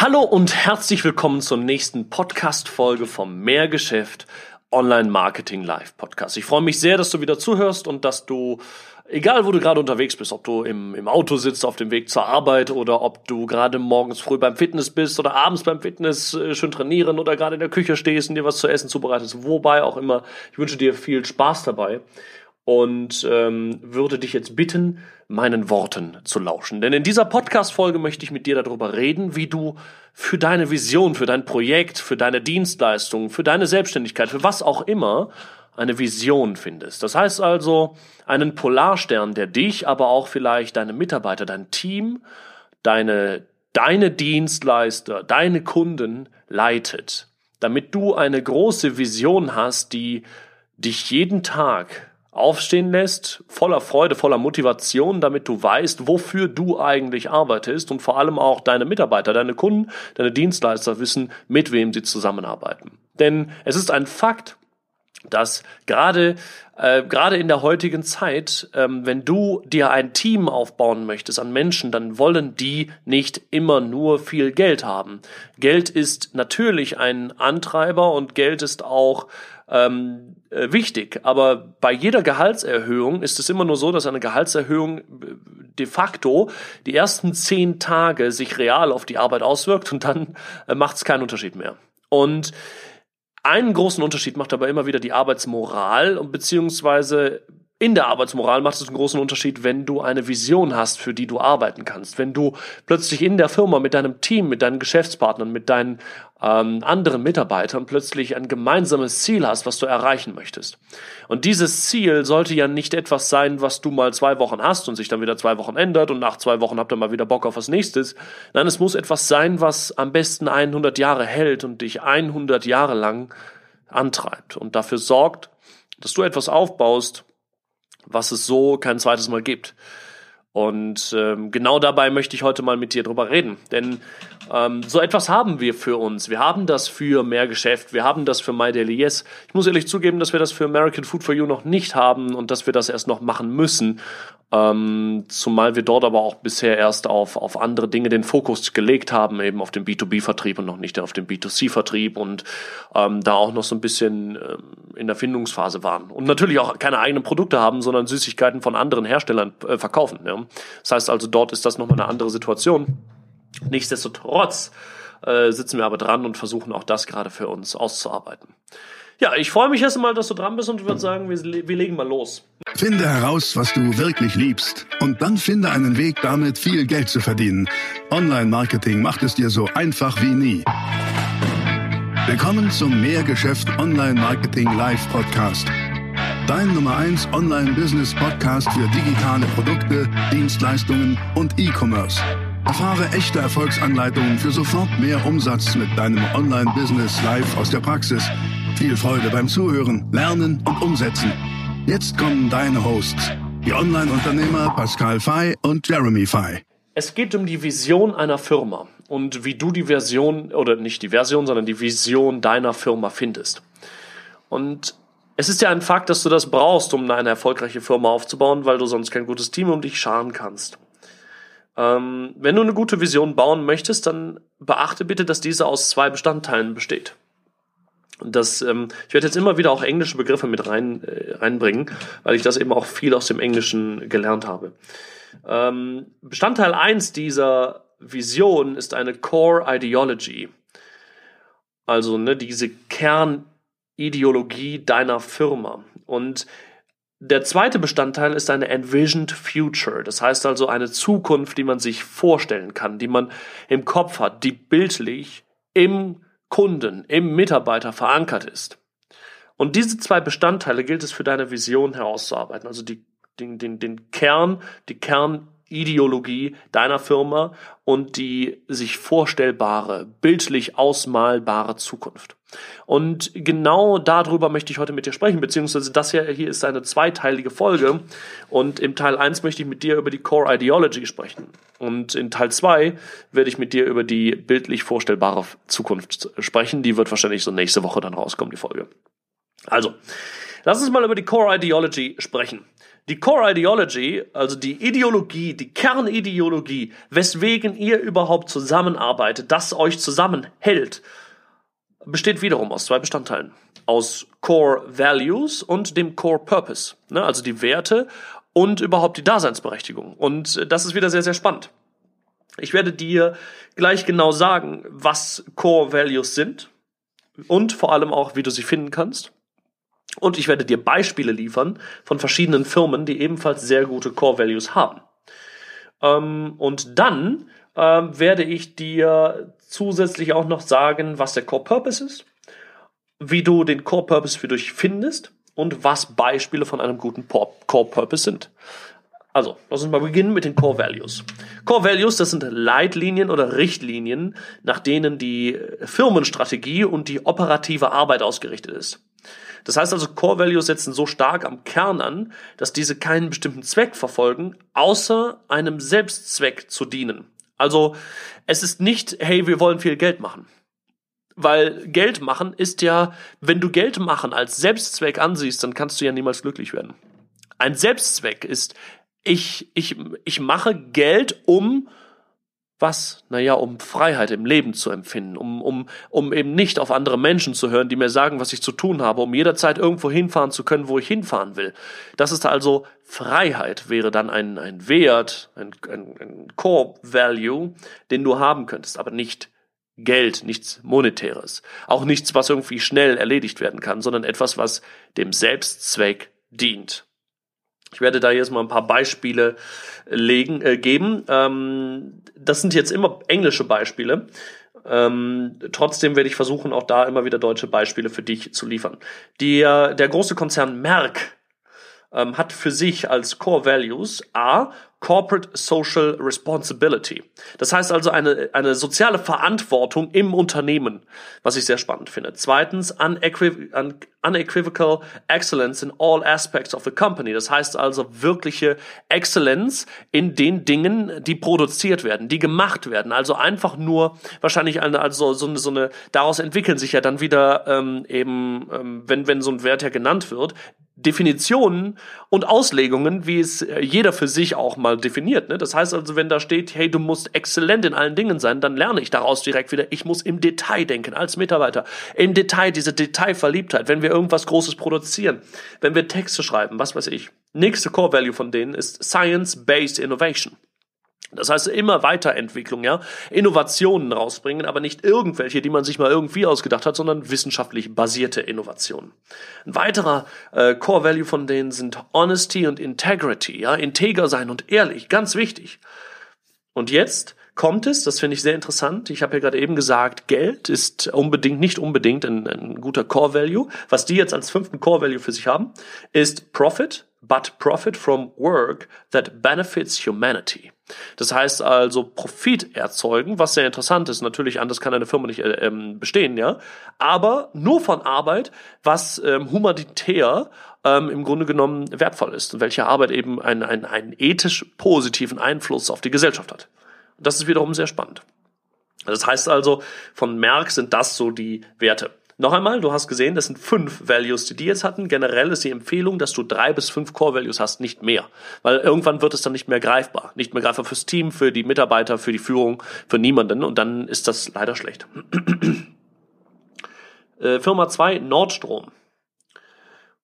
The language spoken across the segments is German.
Hallo und herzlich willkommen zur nächsten Podcast-Folge vom Mehrgeschäft Online Marketing Live Podcast. Ich freue mich sehr, dass du wieder zuhörst und dass du, egal wo du gerade unterwegs bist, ob du im, im Auto sitzt auf dem Weg zur Arbeit oder ob du gerade morgens früh beim Fitness bist oder abends beim Fitness äh, schön trainieren oder gerade in der Küche stehst und dir was zu essen zubereitest, wobei auch immer. Ich wünsche dir viel Spaß dabei und ähm, würde dich jetzt bitten, meinen Worten zu lauschen. Denn in dieser Podcast-Folge möchte ich mit dir darüber reden, wie du für deine Vision, für dein Projekt, für deine Dienstleistung, für deine Selbstständigkeit, für was auch immer eine Vision findest. Das heißt also einen Polarstern, der dich, aber auch vielleicht deine Mitarbeiter, dein Team, deine, deine Dienstleister, deine Kunden leitet. Damit du eine große Vision hast, die dich jeden Tag aufstehen lässt, voller Freude, voller Motivation, damit du weißt, wofür du eigentlich arbeitest und vor allem auch deine Mitarbeiter, deine Kunden, deine Dienstleister wissen, mit wem sie zusammenarbeiten. Denn es ist ein Fakt, dass gerade äh, gerade in der heutigen Zeit, ähm, wenn du dir ein Team aufbauen möchtest an Menschen, dann wollen die nicht immer nur viel Geld haben. Geld ist natürlich ein Antreiber und Geld ist auch ähm, äh, wichtig. Aber bei jeder Gehaltserhöhung ist es immer nur so, dass eine Gehaltserhöhung äh, de facto die ersten zehn Tage sich real auf die Arbeit auswirkt und dann äh, macht es keinen Unterschied mehr. Und einen großen Unterschied macht aber immer wieder die Arbeitsmoral und beziehungsweise in der Arbeitsmoral macht es einen großen Unterschied, wenn du eine Vision hast, für die du arbeiten kannst. Wenn du plötzlich in der Firma mit deinem Team, mit deinen Geschäftspartnern, mit deinen ähm, anderen Mitarbeitern plötzlich ein gemeinsames Ziel hast, was du erreichen möchtest. Und dieses Ziel sollte ja nicht etwas sein, was du mal zwei Wochen hast und sich dann wieder zwei Wochen ändert und nach zwei Wochen habt ihr mal wieder Bock auf was nächstes. Nein, es muss etwas sein, was am besten 100 Jahre hält und dich 100 Jahre lang antreibt und dafür sorgt, dass du etwas aufbaust, was es so kein zweites Mal gibt. Und ähm, genau dabei möchte ich heute mal mit dir drüber reden. Denn ähm, so etwas haben wir für uns. Wir haben das für mehr Geschäft, wir haben das für My Daily Yes. Ich muss ehrlich zugeben, dass wir das für American Food for You noch nicht haben und dass wir das erst noch machen müssen. Ähm, zumal wir dort aber auch bisher erst auf, auf andere Dinge den Fokus gelegt haben, eben auf den B2B-Vertrieb und noch nicht auf den B2C-Vertrieb und ähm, da auch noch so ein bisschen ähm, in der Findungsphase waren. Und natürlich auch keine eigenen Produkte haben, sondern Süßigkeiten von anderen Herstellern äh, verkaufen. Ja. Das heißt also, dort ist das nochmal eine andere Situation. Nichtsdestotrotz äh, sitzen wir aber dran und versuchen auch das gerade für uns auszuarbeiten. Ja, ich freue mich erst mal, dass du dran bist und würde sagen, wir, wir legen mal los. Finde heraus, was du wirklich liebst und dann finde einen Weg, damit viel Geld zu verdienen. Online-Marketing macht es dir so einfach wie nie. Willkommen zum Mehrgeschäft Online-Marketing Live Podcast. Dein Nummer 1 Online-Business-Podcast für digitale Produkte, Dienstleistungen und E-Commerce. Erfahre echte Erfolgsanleitungen für sofort mehr Umsatz mit deinem Online-Business live aus der Praxis – viel Freude beim Zuhören, Lernen und Umsetzen. Jetzt kommen deine Hosts, die Online-Unternehmer Pascal Fay und Jeremy Fay. Es geht um die Vision einer Firma und wie du die Version, oder nicht die Version, sondern die Vision deiner Firma findest. Und es ist ja ein Fakt, dass du das brauchst, um eine erfolgreiche Firma aufzubauen, weil du sonst kein gutes Team um dich scharen kannst. Ähm, wenn du eine gute Vision bauen möchtest, dann beachte bitte, dass diese aus zwei Bestandteilen besteht. Das, ähm, ich werde jetzt immer wieder auch englische Begriffe mit rein, äh, reinbringen, weil ich das eben auch viel aus dem Englischen gelernt habe. Ähm, Bestandteil eins dieser Vision ist eine Core Ideology. Also ne, diese Kernideologie deiner Firma. Und der zweite Bestandteil ist eine Envisioned Future. Das heißt also eine Zukunft, die man sich vorstellen kann, die man im Kopf hat, die bildlich im Kunden, im Mitarbeiter verankert ist. Und diese zwei Bestandteile gilt es für deine Vision herauszuarbeiten. Also die, den, den, den Kern, die Kernideologie deiner Firma und die sich vorstellbare, bildlich ausmalbare Zukunft. Und genau darüber möchte ich heute mit dir sprechen, beziehungsweise das hier, hier ist eine zweiteilige Folge. Und im Teil 1 möchte ich mit dir über die Core Ideology sprechen. Und in Teil 2 werde ich mit dir über die bildlich vorstellbare Zukunft sprechen. Die wird wahrscheinlich so nächste Woche dann rauskommen, die Folge. Also, lass uns mal über die Core Ideology sprechen. Die Core Ideology, also die Ideologie, die Kernideologie, weswegen ihr überhaupt zusammenarbeitet, das euch zusammenhält, besteht wiederum aus zwei Bestandteilen. Aus Core Values und dem Core Purpose. Ne? Also die Werte und überhaupt die Daseinsberechtigung. Und das ist wieder sehr, sehr spannend. Ich werde dir gleich genau sagen, was Core Values sind und vor allem auch, wie du sie finden kannst. Und ich werde dir Beispiele liefern von verschiedenen Firmen, die ebenfalls sehr gute Core Values haben. Ähm, und dann ähm, werde ich dir zusätzlich auch noch sagen, was der Core Purpose ist, wie du den Core Purpose für dich findest und was Beispiele von einem guten Core Purpose sind. Also, lass uns mal beginnen mit den Core Values. Core Values, das sind Leitlinien oder Richtlinien, nach denen die Firmenstrategie und die operative Arbeit ausgerichtet ist. Das heißt also, Core Values setzen so stark am Kern an, dass diese keinen bestimmten Zweck verfolgen, außer einem Selbstzweck zu dienen. Also, es ist nicht, hey, wir wollen viel Geld machen. Weil Geld machen ist ja, wenn du Geld machen als Selbstzweck ansiehst, dann kannst du ja niemals glücklich werden. Ein Selbstzweck ist, ich, ich, ich mache Geld, um was? Naja, um Freiheit im Leben zu empfinden, um, um, um eben nicht auf andere Menschen zu hören, die mir sagen, was ich zu tun habe, um jederzeit irgendwo hinfahren zu können, wo ich hinfahren will. Das ist also Freiheit, wäre dann ein, ein Wert, ein, ein, ein Core Value, den du haben könntest, aber nicht Geld, nichts Monetäres. Auch nichts, was irgendwie schnell erledigt werden kann, sondern etwas, was dem Selbstzweck dient. Ich werde da jetzt mal ein paar Beispiele legen, äh, geben. Ähm, das sind jetzt immer englische Beispiele. Ähm, trotzdem werde ich versuchen, auch da immer wieder deutsche Beispiele für dich zu liefern. Der, der große Konzern Merck ähm, hat für sich als Core Values A Corporate Social Responsibility. Das heißt also eine, eine soziale Verantwortung im Unternehmen, was ich sehr spannend finde. Zweitens, unequiv unequivocal excellence in all aspects of the company. Das heißt also wirkliche Exzellenz in den Dingen, die produziert werden, die gemacht werden. Also einfach nur wahrscheinlich eine, also so eine, so eine daraus entwickeln sich ja dann wieder ähm, eben, ähm, wenn, wenn so ein Wert ja genannt wird, Definitionen und Auslegungen, wie es äh, jeder für sich auch mal definiert. Ne? Das heißt also, wenn da steht, hey, du musst exzellent in allen Dingen sein, dann lerne ich daraus direkt wieder, ich muss im Detail denken als Mitarbeiter. Im Detail, diese Detailverliebtheit, wenn wir irgendwas Großes produzieren, wenn wir Texte schreiben, was weiß ich. Nächste Core Value von denen ist Science-Based Innovation. Das heißt, immer Weiterentwicklung, ja, Innovationen rausbringen, aber nicht irgendwelche, die man sich mal irgendwie ausgedacht hat, sondern wissenschaftlich basierte Innovationen. Ein weiterer äh, Core Value von denen sind Honesty und Integrity, ja, integer sein und ehrlich, ganz wichtig. Und jetzt kommt es, das finde ich sehr interessant. Ich habe ja gerade eben gesagt, Geld ist unbedingt, nicht unbedingt ein, ein guter Core Value. Was die jetzt als fünften Core Value für sich haben, ist Profit, but profit from work that benefits humanity. Das heißt also Profit erzeugen, was sehr interessant ist. Natürlich, anders kann eine Firma nicht äh, ähm, bestehen, ja. Aber nur von Arbeit, was ähm, humanitär ähm, im Grunde genommen wertvoll ist und welche Arbeit eben einen, einen, einen ethisch positiven Einfluss auf die Gesellschaft hat. Das ist wiederum sehr spannend. Das heißt also, von Merck sind das so die Werte. Noch einmal, du hast gesehen, das sind fünf Values, die die jetzt hatten. Generell ist die Empfehlung, dass du drei bis fünf Core Values hast, nicht mehr. Weil irgendwann wird es dann nicht mehr greifbar. Nicht mehr greifbar fürs Team, für die Mitarbeiter, für die Führung, für niemanden. Und dann ist das leider schlecht. äh, Firma 2, Nordstrom.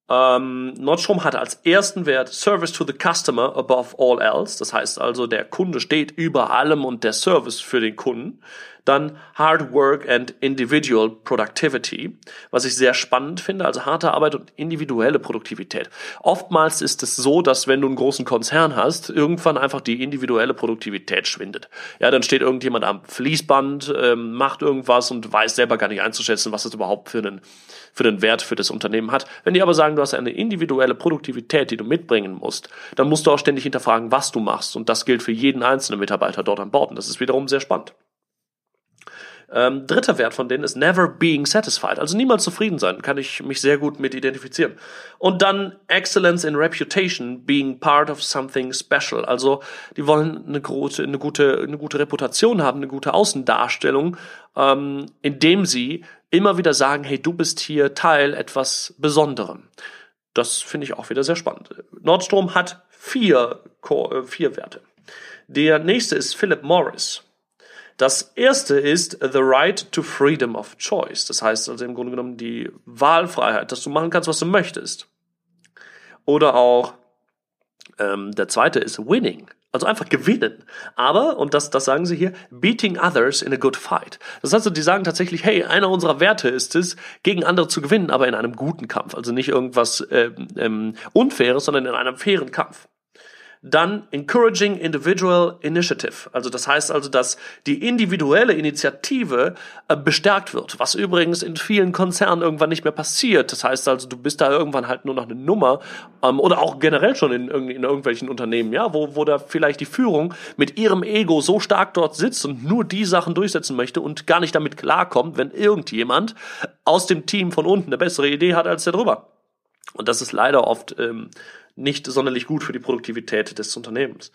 Ähm, Nordstrom hatte als ersten Wert Service to the Customer above all else. Das heißt also, der Kunde steht über allem und der Service für den Kunden. Dann Hard Work and Individual Productivity, was ich sehr spannend finde, also harte Arbeit und individuelle Produktivität. Oftmals ist es so, dass wenn du einen großen Konzern hast, irgendwann einfach die individuelle Produktivität schwindet. Ja, dann steht irgendjemand am Fließband, ähm, macht irgendwas und weiß selber gar nicht einzuschätzen, was das überhaupt für einen, für einen Wert für das Unternehmen hat. Wenn die aber sagen, du hast eine individuelle Produktivität, die du mitbringen musst, dann musst du auch ständig hinterfragen, was du machst. Und das gilt für jeden einzelnen Mitarbeiter dort an Bord. Und das ist wiederum sehr spannend. Ähm, dritter Wert von denen ist never being satisfied, also niemals zufrieden sein, kann ich mich sehr gut mit identifizieren. Und dann excellence in reputation, being part of something special, also die wollen eine gute, eine gute, eine gute Reputation haben, eine gute Außendarstellung, ähm, indem sie immer wieder sagen, hey, du bist hier Teil etwas Besonderem. Das finde ich auch wieder sehr spannend. Nordstrom hat vier, äh, vier Werte. Der nächste ist Philip Morris. Das erste ist the right to freedom of choice. Das heißt also im Grunde genommen die Wahlfreiheit, dass du machen kannst, was du möchtest. Oder auch ähm, der zweite ist winning. Also einfach gewinnen. Aber, und das, das sagen sie hier, beating others in a good fight. Das heißt, die sagen tatsächlich, hey, einer unserer Werte ist es, gegen andere zu gewinnen, aber in einem guten Kampf. Also nicht irgendwas ähm, ähm, Unfaires, sondern in einem fairen Kampf. Dann Encouraging Individual Initiative. Also das heißt also, dass die individuelle Initiative äh, bestärkt wird, was übrigens in vielen Konzernen irgendwann nicht mehr passiert. Das heißt also, du bist da irgendwann halt nur noch eine Nummer ähm, oder auch generell schon in, in irgendwelchen Unternehmen, ja, wo, wo da vielleicht die Führung mit ihrem Ego so stark dort sitzt und nur die Sachen durchsetzen möchte und gar nicht damit klarkommt, wenn irgendjemand aus dem Team von unten eine bessere Idee hat als der drüber. Und das ist leider oft ähm, nicht sonderlich gut für die Produktivität des Unternehmens.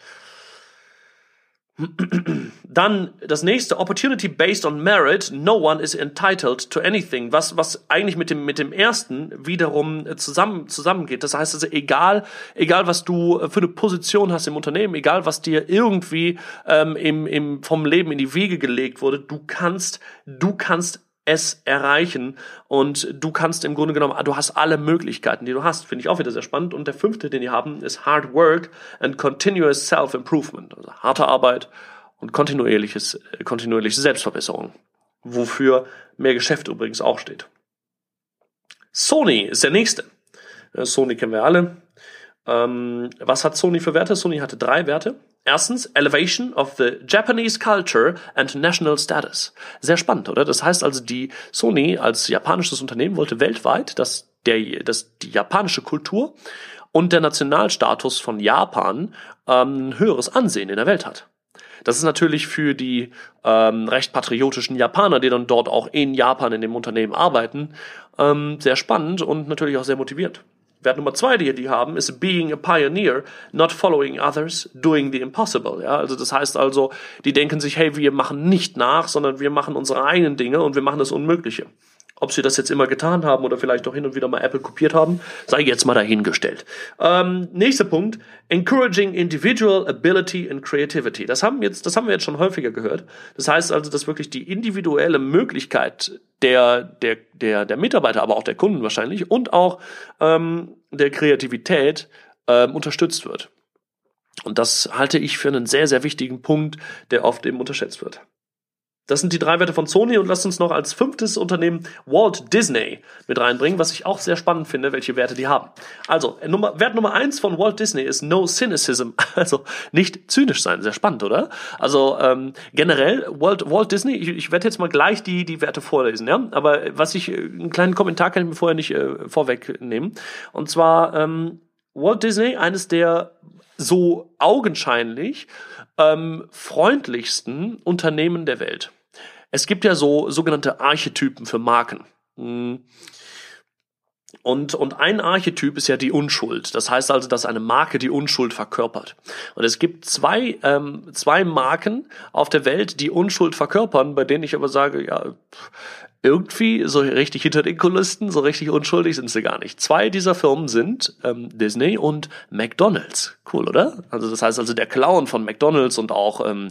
Dann das nächste, Opportunity based on merit, no one is entitled to anything, was, was eigentlich mit dem, mit dem ersten wiederum zusammen, zusammengeht. Das heißt also, egal, egal was du für eine Position hast im Unternehmen, egal was dir irgendwie ähm, im, im, vom Leben in die Wege gelegt wurde, du kannst, du kannst es erreichen und du kannst im Grunde genommen, du hast alle Möglichkeiten, die du hast. Finde ich auch wieder sehr spannend. Und der fünfte, den die haben, ist Hard Work and Continuous Self-Improvement. Also harte Arbeit und kontinuierliches, äh, kontinuierliche Selbstverbesserung. Wofür mehr Geschäft übrigens auch steht. Sony ist der nächste. Äh, Sony kennen wir alle. Ähm, was hat Sony für Werte? Sony hatte drei Werte. Erstens, Elevation of the Japanese Culture and National Status. Sehr spannend, oder? Das heißt also, die Sony als japanisches Unternehmen wollte weltweit, dass, der, dass die japanische Kultur und der Nationalstatus von Japan ähm, ein höheres Ansehen in der Welt hat. Das ist natürlich für die ähm, recht patriotischen Japaner, die dann dort auch in Japan in dem Unternehmen arbeiten, ähm, sehr spannend und natürlich auch sehr motivierend. Wert Nummer zwei, die die haben, ist being a pioneer, not following others, doing the impossible. Ja, also das heißt also, die denken sich, hey, wir machen nicht nach, sondern wir machen unsere eigenen Dinge und wir machen das Unmögliche. Ob sie das jetzt immer getan haben oder vielleicht auch hin und wieder mal Apple kopiert haben, sei jetzt mal dahingestellt. Ähm, nächster Punkt: Encouraging individual ability and creativity. Das haben jetzt, das haben wir jetzt schon häufiger gehört. Das heißt also, dass wirklich die individuelle Möglichkeit der der der der Mitarbeiter, aber auch der Kunden wahrscheinlich und auch ähm, der Kreativität ähm, unterstützt wird. Und das halte ich für einen sehr sehr wichtigen Punkt, der oft eben unterschätzt wird. Das sind die drei Werte von Sony und lasst uns noch als fünftes Unternehmen Walt Disney mit reinbringen, was ich auch sehr spannend finde, welche Werte die haben. Also, Nummer, Wert Nummer eins von Walt Disney ist No Cynicism, also nicht zynisch sein. Sehr spannend, oder? Also ähm, generell Walt, Walt Disney, ich, ich werde jetzt mal gleich die, die Werte vorlesen, ja. Aber was ich, einen kleinen Kommentar kann ich mir vorher nicht äh, vorwegnehmen. Und zwar ähm, Walt Disney, eines der so augenscheinlich ähm, freundlichsten Unternehmen der Welt. Es gibt ja so sogenannte Archetypen für Marken. Hm. Und, und ein Archetyp ist ja die Unschuld. Das heißt also, dass eine Marke die Unschuld verkörpert. Und es gibt zwei, ähm, zwei Marken auf der Welt, die Unschuld verkörpern, bei denen ich aber sage, ja, irgendwie so richtig hinter den Kulissen, so richtig unschuldig sind sie gar nicht. Zwei dieser Firmen sind ähm, Disney und McDonald's. Cool, oder? Also das heißt also der Clown von McDonald's und auch ähm,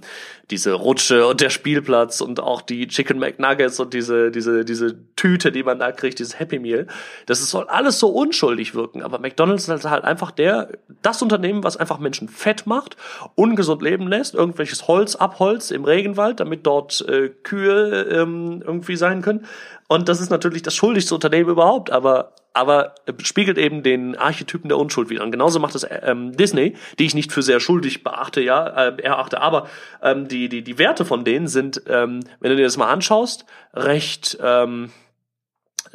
diese Rutsche und der Spielplatz und auch die Chicken McNuggets und diese diese diese Tüte, die man da kriegt, dieses Happy Meal. Das soll alles so unschuldig wirken, aber McDonald's ist halt einfach der das Unternehmen, was einfach Menschen fett macht, ungesund leben lässt, irgendwelches Holz abholzt im Regenwald, damit dort äh, Kühe ähm, irgendwie sein können und das ist natürlich das schuldigste Unternehmen überhaupt, aber, aber spiegelt eben den Archetypen der Unschuld wieder. Und genauso macht es ähm, Disney, die ich nicht für sehr schuldig beachte, ja, äh, erachte, aber ähm, die, die, die Werte von denen sind, ähm, wenn du dir das mal anschaust, recht, ähm,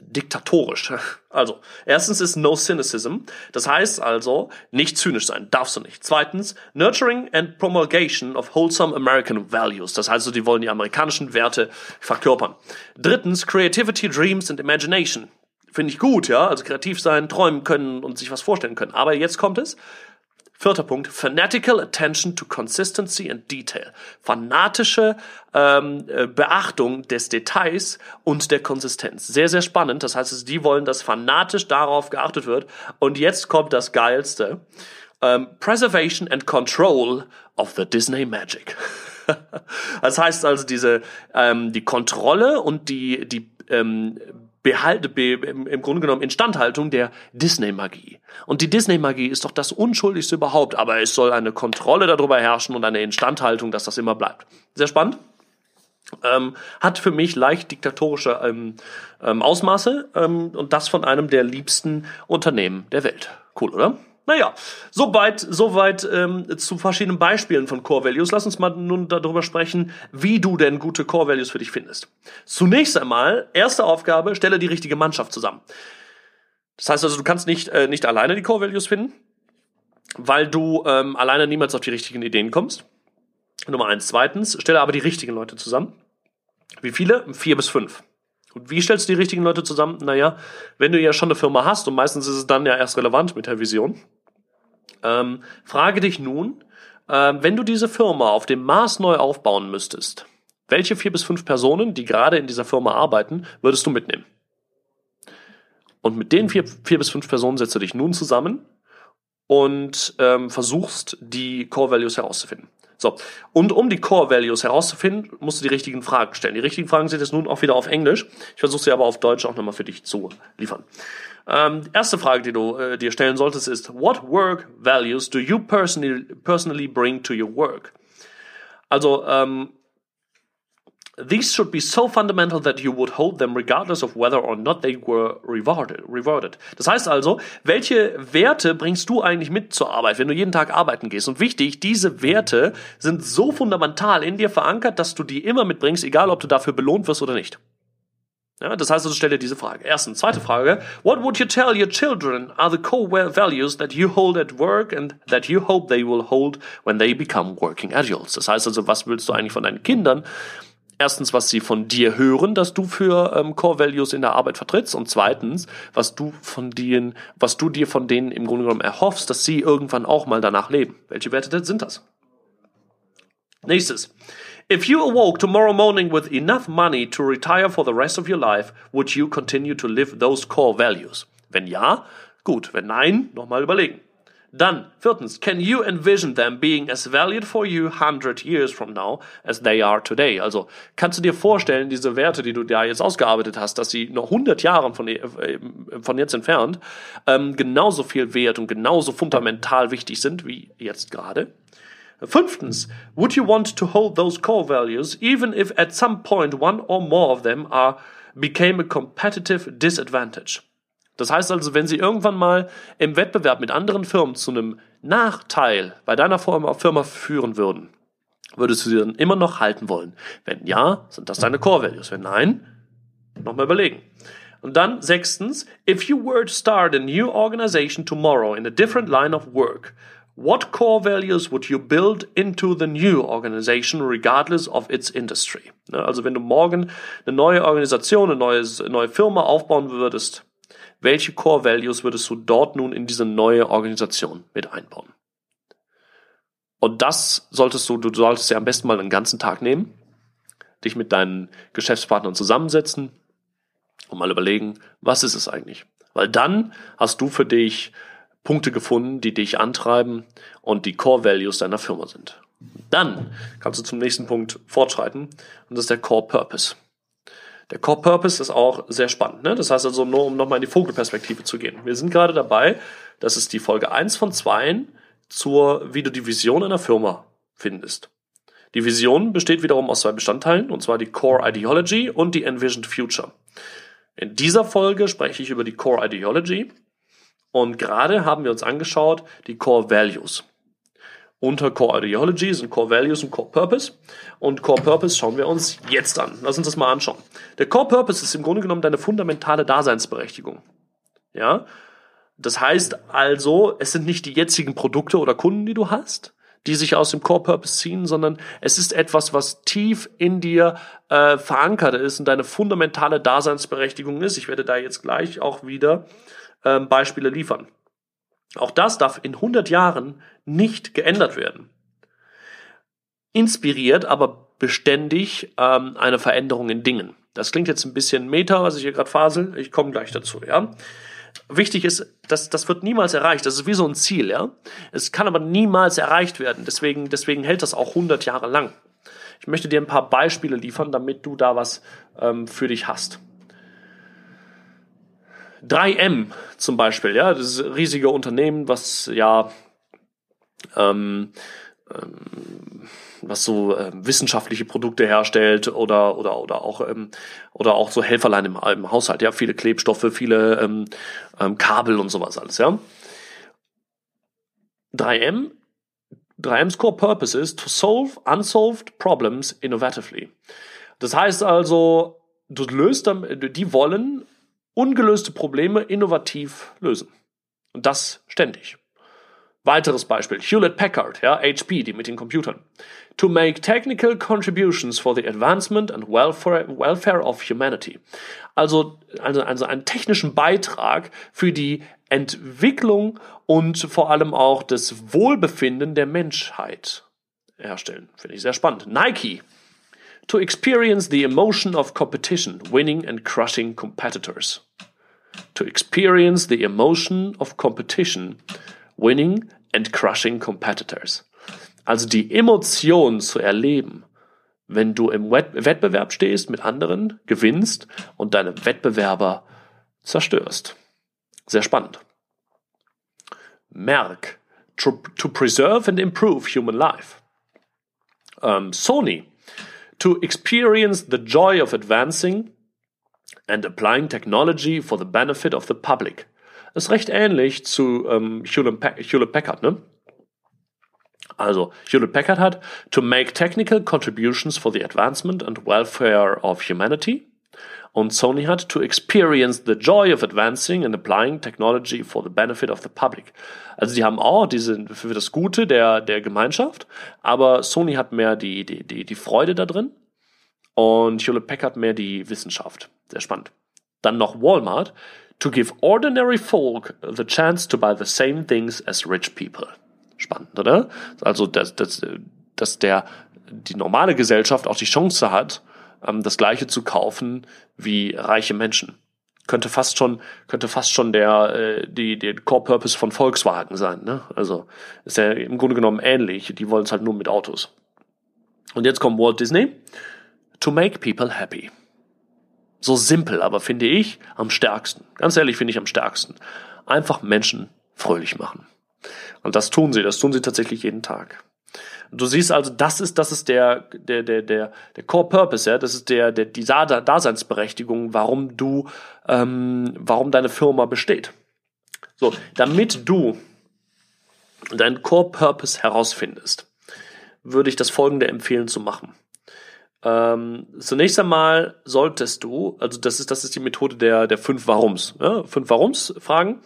diktatorisch. Also, erstens ist No Cynicism. Das heißt also, nicht zynisch sein, darfst du nicht. Zweitens, Nurturing and Promulgation of Wholesome American Values. Das heißt, also, die wollen die amerikanischen Werte verkörpern. Drittens, Creativity, Dreams and Imagination. Finde ich gut, ja. Also kreativ sein, träumen können und sich was vorstellen können. Aber jetzt kommt es. Vierter Punkt, fanatical attention to consistency and detail. Fanatische ähm, äh, Beachtung des Details und der Konsistenz. Sehr, sehr spannend. Das heißt, die wollen, dass fanatisch darauf geachtet wird. Und jetzt kommt das Geilste. Ähm, Preservation and Control of the Disney Magic. das heißt also diese ähm, die Kontrolle und die die ähm, Behalte, be, im Grunde genommen Instandhaltung der Disney-Magie. Und die Disney-Magie ist doch das Unschuldigste überhaupt, aber es soll eine Kontrolle darüber herrschen und eine Instandhaltung, dass das immer bleibt. Sehr spannend. Ähm, hat für mich leicht diktatorische ähm, ähm, Ausmaße ähm, und das von einem der liebsten Unternehmen der Welt. Cool, oder? Naja, soweit, soweit ähm, zu verschiedenen Beispielen von Core Values. Lass uns mal nun darüber sprechen, wie du denn gute Core Values für dich findest. Zunächst einmal, erste Aufgabe, stelle die richtige Mannschaft zusammen. Das heißt also, du kannst nicht, äh, nicht alleine die Core Values finden, weil du ähm, alleine niemals auf die richtigen Ideen kommst. Nummer eins. Zweitens, stelle aber die richtigen Leute zusammen. Wie viele? Vier bis fünf. Und wie stellst du die richtigen Leute zusammen? Naja, wenn du ja schon eine Firma hast und meistens ist es dann ja erst relevant mit der Vision, ähm, frage dich nun, äh, wenn du diese Firma auf dem Mars neu aufbauen müsstest, welche vier bis fünf Personen, die gerade in dieser Firma arbeiten, würdest du mitnehmen? Und mit den vier, vier bis fünf Personen setzt du dich nun zusammen und ähm, versuchst, die Core Values herauszufinden. So, und um die Core Values herauszufinden, musst du die richtigen Fragen stellen. Die richtigen Fragen sind jetzt nun auch wieder auf Englisch. Ich versuche sie aber auf Deutsch auch nochmal für dich zu liefern. Ähm, erste Frage, die du äh, dir stellen solltest, ist: What work values do you personally, personally bring to your work? Also ähm, These should be so fundamental that you would hold them regardless of whether or not they were rewarded. Das heißt also, welche Werte bringst du eigentlich mit zur Arbeit, wenn du jeden Tag arbeiten gehst? Und wichtig, diese Werte sind so fundamental in dir verankert, dass du die immer mitbringst, egal ob du dafür belohnt wirst oder nicht. Ja, das heißt also, stell dir diese Frage. Erstens. Zweite Frage. What would you tell your children are the core values that you hold at work and that you hope they will hold when they become working adults? Das heißt also, was willst du eigentlich von deinen Kindern erstens, was sie von dir hören, dass du für ähm, Core Values in der Arbeit vertrittst und zweitens, was du von denen, was du dir von denen im Grunde genommen erhoffst, dass sie irgendwann auch mal danach leben. Welche Werte sind das? Nächstes. If you awoke tomorrow morning with enough money to retire for the rest of your life, would you continue to live those core values? Wenn ja, gut. Wenn nein, nochmal überlegen. Dann, viertens, can you envision them being as valued for you 100 years from now as they are today? Also, kannst du dir vorstellen, diese Werte, die du da jetzt ausgearbeitet hast, dass sie noch 100 Jahre von, äh, von jetzt entfernt ähm, genauso viel wert und genauso fundamental wichtig sind wie jetzt gerade? Fünftens, would you want to hold those core values even if at some point one or more of them are became a competitive disadvantage? Das heißt also, wenn sie irgendwann mal im Wettbewerb mit anderen Firmen zu einem Nachteil bei deiner Firma führen würden, würdest du sie dann immer noch halten wollen? Wenn ja, sind das deine Core Values. Wenn nein, nochmal überlegen. Und dann sechstens, if you were to start a new organization tomorrow in a different line of work, what core values would you build into the new organization regardless of its industry? Ne, also wenn du morgen eine neue Organisation, eine neue, neue Firma aufbauen würdest, welche Core Values würdest du dort nun in diese neue Organisation mit einbauen? Und das solltest du, du solltest ja am besten mal einen ganzen Tag nehmen, dich mit deinen Geschäftspartnern zusammensetzen und mal überlegen, was ist es eigentlich? Weil dann hast du für dich Punkte gefunden, die dich antreiben und die Core Values deiner Firma sind. Dann kannst du zum nächsten Punkt fortschreiten und das ist der Core Purpose. Der Core Purpose ist auch sehr spannend. Ne? Das heißt also, nur um nochmal in die Vogelperspektive zu gehen. Wir sind gerade dabei, das ist die Folge 1 von 2 zur, wie du die Vision einer Firma findest. Die Vision besteht wiederum aus zwei Bestandteilen, und zwar die Core Ideology und die Envisioned Future. In dieser Folge spreche ich über die Core Ideology und gerade haben wir uns angeschaut die Core Values unter Core Ideology sind Core Values und Core Purpose. Und Core Purpose schauen wir uns jetzt an. Lass uns das mal anschauen. Der Core Purpose ist im Grunde genommen deine fundamentale Daseinsberechtigung. Ja? Das heißt also, es sind nicht die jetzigen Produkte oder Kunden, die du hast, die sich aus dem Core Purpose ziehen, sondern es ist etwas, was tief in dir äh, verankert ist und deine fundamentale Daseinsberechtigung ist. Ich werde da jetzt gleich auch wieder ähm, Beispiele liefern. Auch das darf in 100 Jahren nicht geändert werden. Inspiriert aber beständig ähm, eine Veränderung in Dingen. Das klingt jetzt ein bisschen meta, was ich hier gerade fasel. Ich komme gleich dazu, ja. Wichtig ist, dass das wird niemals erreicht. Das ist wie so ein Ziel, ja. Es kann aber niemals erreicht werden. Deswegen, deswegen hält das auch 100 Jahre lang. Ich möchte dir ein paar Beispiele liefern, damit du da was ähm, für dich hast. 3M zum Beispiel, ja, das ist riesige Unternehmen, was ja ähm, ähm, was so äh, wissenschaftliche Produkte herstellt oder oder oder auch ähm, oder auch so Helferlein im, im Haushalt, ja, viele Klebstoffe, viele ähm, ähm, Kabel und sowas alles, ja. 3M 3M's core purpose is to solve unsolved problems innovatively. Das heißt also, du löst, die wollen ungelöste Probleme innovativ lösen. Und das ständig. Weiteres Beispiel, Hewlett Packard, ja, HP, die mit den Computern. To make technical contributions for the advancement and welfare, welfare of humanity. Also, also, also einen technischen Beitrag für die Entwicklung und vor allem auch das Wohlbefinden der Menschheit herstellen. Finde ich sehr spannend. Nike. To experience the emotion of competition, winning and crushing competitors. To experience the emotion of competition, winning and crushing competitors. Also die Emotion zu erleben, wenn du im Wettbewerb stehst mit anderen, gewinnst und deine Wettbewerber zerstörst. Sehr spannend. Merck, to, to preserve and improve human life. Um, Sony, to experience the joy of advancing and applying technology for the benefit of the public. Ist recht ähnlich zu ähm, Hewlett Packard, ne? Also, Hewlett Packard hat to make technical contributions for the advancement and welfare of humanity. Und Sony hat to experience the joy of advancing and applying technology for the benefit of the public. Also die haben auch diese für das Gute der der Gemeinschaft, aber Sony hat mehr die die die die Freude da drin und Hewlett Packard mehr die Wissenschaft. Sehr spannend. Dann noch Walmart to give ordinary folk the chance to buy the same things as rich people. Spannend, oder? Also, dass, dass, dass der, die normale Gesellschaft auch die Chance hat, ähm, das Gleiche zu kaufen wie reiche Menschen. Könnte fast schon, könnte fast schon der, äh, die, der Core Purpose von Volkswagen sein, ne? Also, ist ja im Grunde genommen ähnlich. Die wollen es halt nur mit Autos. Und jetzt kommt Walt Disney. To make people happy. So simpel, aber finde ich am stärksten. Ganz ehrlich finde ich am stärksten. Einfach Menschen fröhlich machen. Und das tun sie, das tun sie tatsächlich jeden Tag. Du siehst also, das ist, das ist der, der, der, der, der Core Purpose, ja, das ist der, der, die Daseinsberechtigung, warum du, ähm, warum deine Firma besteht. So, damit du deinen Core Purpose herausfindest, würde ich das folgende empfehlen zu machen. Ähm, zunächst einmal solltest du, also das ist, das ist die Methode der, der fünf Warums. Ja? Fünf Warums Fragen.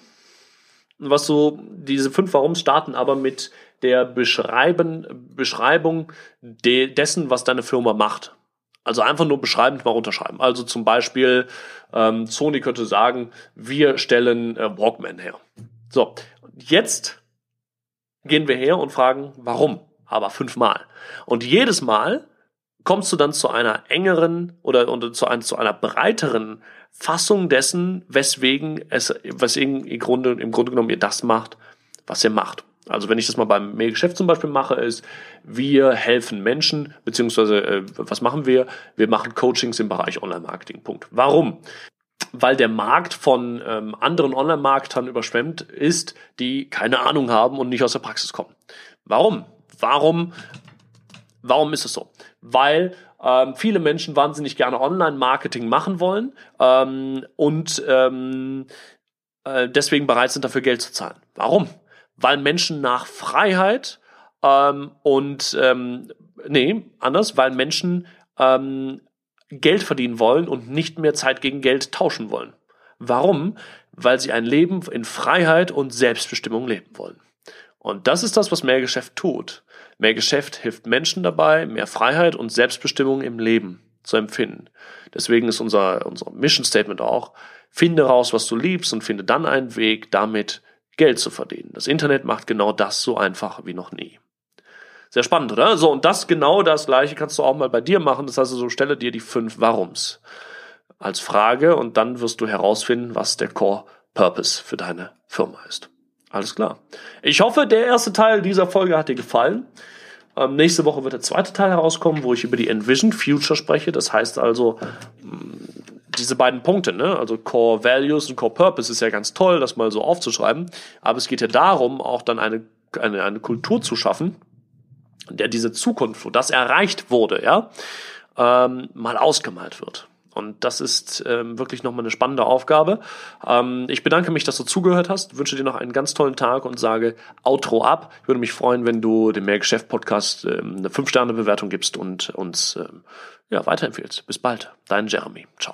Was so, diese fünf Warums starten aber mit der Beschreiben, Beschreibung de, dessen, was deine Firma macht. Also einfach nur beschreibend mal runterschreiben. Also zum Beispiel, ähm, Sony könnte sagen, wir stellen äh, Walkman her. So, jetzt gehen wir her und fragen, warum? Aber fünfmal. Und jedes Mal kommst du dann zu einer engeren oder, oder zu, ein, zu einer breiteren Fassung dessen, weswegen es, weswegen im Grunde, im Grunde genommen ihr das macht, was ihr macht. Also wenn ich das mal beim Mailgeschäft zum Beispiel mache, ist, wir helfen Menschen, beziehungsweise äh, was machen wir? Wir machen Coachings im Bereich Online-Marketing. Punkt. Warum? Weil der Markt von ähm, anderen Online-Marketern überschwemmt ist, die keine Ahnung haben und nicht aus der Praxis kommen. Warum? Warum? Warum ist es so? weil ähm, viele Menschen wahnsinnig gerne Online-Marketing machen wollen ähm, und ähm, äh, deswegen bereit sind, dafür Geld zu zahlen. Warum? Weil Menschen nach Freiheit ähm, und ähm, nee, anders, weil Menschen ähm, Geld verdienen wollen und nicht mehr Zeit gegen Geld tauschen wollen. Warum? Weil sie ein Leben in Freiheit und Selbstbestimmung leben wollen. Und das ist das, was Mehrgeschäft tut. Mehr Geschäft hilft Menschen dabei, mehr Freiheit und Selbstbestimmung im Leben zu empfinden. Deswegen ist unser, unser Mission Statement auch, finde raus, was du liebst und finde dann einen Weg, damit Geld zu verdienen. Das Internet macht genau das so einfach wie noch nie. Sehr spannend, oder? So, und das genau das gleiche kannst du auch mal bei dir machen. Das heißt also, stelle dir die fünf Warums als Frage und dann wirst du herausfinden, was der Core Purpose für deine Firma ist. Alles klar. Ich hoffe, der erste Teil dieser Folge hat dir gefallen. Ähm, nächste Woche wird der zweite Teil herauskommen, wo ich über die Envision Future spreche. Das heißt also, mm, diese beiden Punkte, ne? also Core Values und Core Purpose ist ja ganz toll, das mal so aufzuschreiben. Aber es geht ja darum, auch dann eine, eine, eine Kultur zu schaffen, der diese Zukunft, wo das erreicht wurde, ja, ähm, mal ausgemalt wird. Und das ist ähm, wirklich nochmal eine spannende Aufgabe. Ähm, ich bedanke mich, dass du zugehört hast, wünsche dir noch einen ganz tollen Tag und sage Outro ab. Ich würde mich freuen, wenn du dem Mehrgeschäft-Podcast ähm, eine 5-Sterne-Bewertung gibst und uns ähm, ja, weiterempfehlst. Bis bald. Dein Jeremy. Ciao.